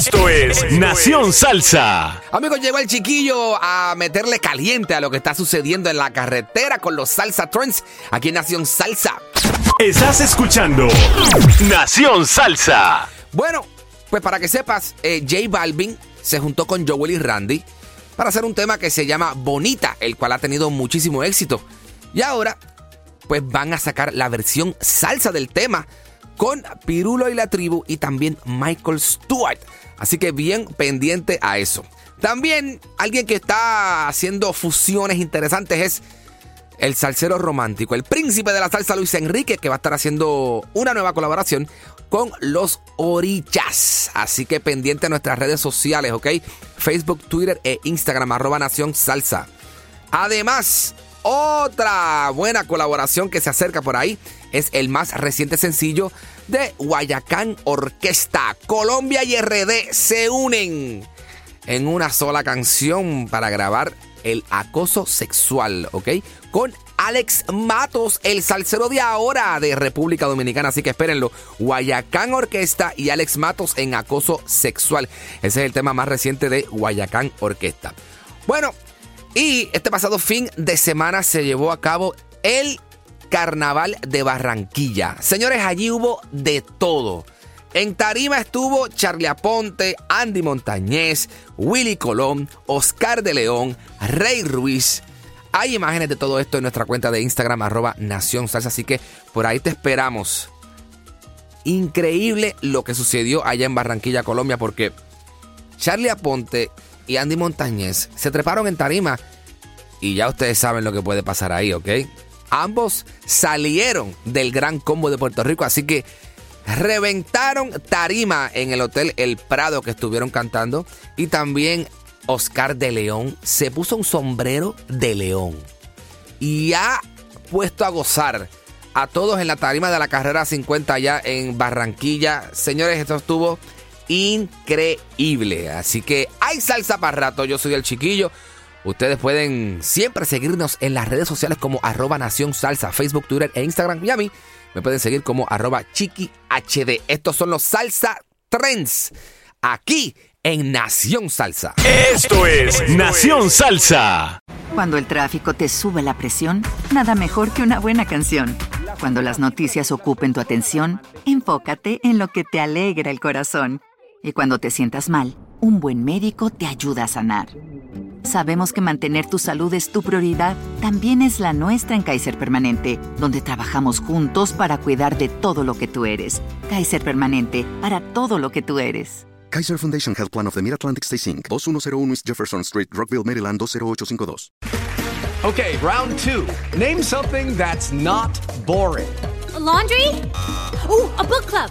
Esto es Nación Salsa. Amigos, llegó el chiquillo a meterle caliente a lo que está sucediendo en la carretera con los Salsa Trends aquí en Nación Salsa. Estás escuchando Nación Salsa. Bueno, pues para que sepas, eh, J Balvin se juntó con Joel y Randy para hacer un tema que se llama Bonita, el cual ha tenido muchísimo éxito. Y ahora, pues van a sacar la versión salsa del tema con Pirulo y la tribu y también Michael Stewart. Así que bien pendiente a eso. También alguien que está haciendo fusiones interesantes es el salsero romántico, el príncipe de la salsa Luis Enrique, que va a estar haciendo una nueva colaboración con los Orichas. Así que pendiente a nuestras redes sociales, ¿ok? Facebook, Twitter e Instagram, arroba Nación Salsa. Además, otra buena colaboración que se acerca por ahí es el más reciente sencillo de Guayacán Orquesta. Colombia y RD se unen en una sola canción para grabar el acoso sexual, ¿ok? Con Alex Matos, el salsero de ahora de República Dominicana. Así que espérenlo. Guayacán Orquesta y Alex Matos en acoso sexual. Ese es el tema más reciente de Guayacán Orquesta. Bueno, y este pasado fin de semana se llevó a cabo el Carnaval de Barranquilla. Señores, allí hubo de todo. En Tarima estuvo Charlie Aponte, Andy Montañez, Willy Colón, Oscar de León, Rey Ruiz. Hay imágenes de todo esto en nuestra cuenta de Instagram, arroba Nación Salsa, así que por ahí te esperamos. Increíble lo que sucedió allá en Barranquilla, Colombia, porque Charlie Aponte y Andy Montañez se treparon en Tarima y ya ustedes saben lo que puede pasar ahí, ¿ok? Ambos salieron del Gran Combo de Puerto Rico, así que reventaron tarima en el Hotel El Prado que estuvieron cantando. Y también Oscar de León se puso un sombrero de león. Y ha puesto a gozar a todos en la tarima de la carrera 50 allá en Barranquilla. Señores, esto estuvo increíble. Así que hay salsa para rato. Yo soy el chiquillo. Ustedes pueden siempre seguirnos en las redes sociales como arroba Nación Salsa, Facebook, Twitter e Instagram. Y a mí me pueden seguir como arroba Chiqui HD. Estos son los Salsa Trends aquí en Nación Salsa. Esto es Nación Salsa. Cuando el tráfico te sube la presión, nada mejor que una buena canción. Cuando las noticias ocupen tu atención, enfócate en lo que te alegra el corazón. Y cuando te sientas mal, un buen médico te ayuda a sanar. Sabemos que mantener tu salud es tu prioridad, también es la nuestra en Kaiser Permanente, donde trabajamos juntos para cuidar de todo lo que tú eres. Kaiser Permanente, para todo lo que tú eres. Kaiser Foundation Health Plan of the Mid-Atlantic Stay Inc. 2101 East Jefferson Street, Rockville, Maryland 20852. Okay, round two. Name something that's not boring. A laundry? Ooh, a book club.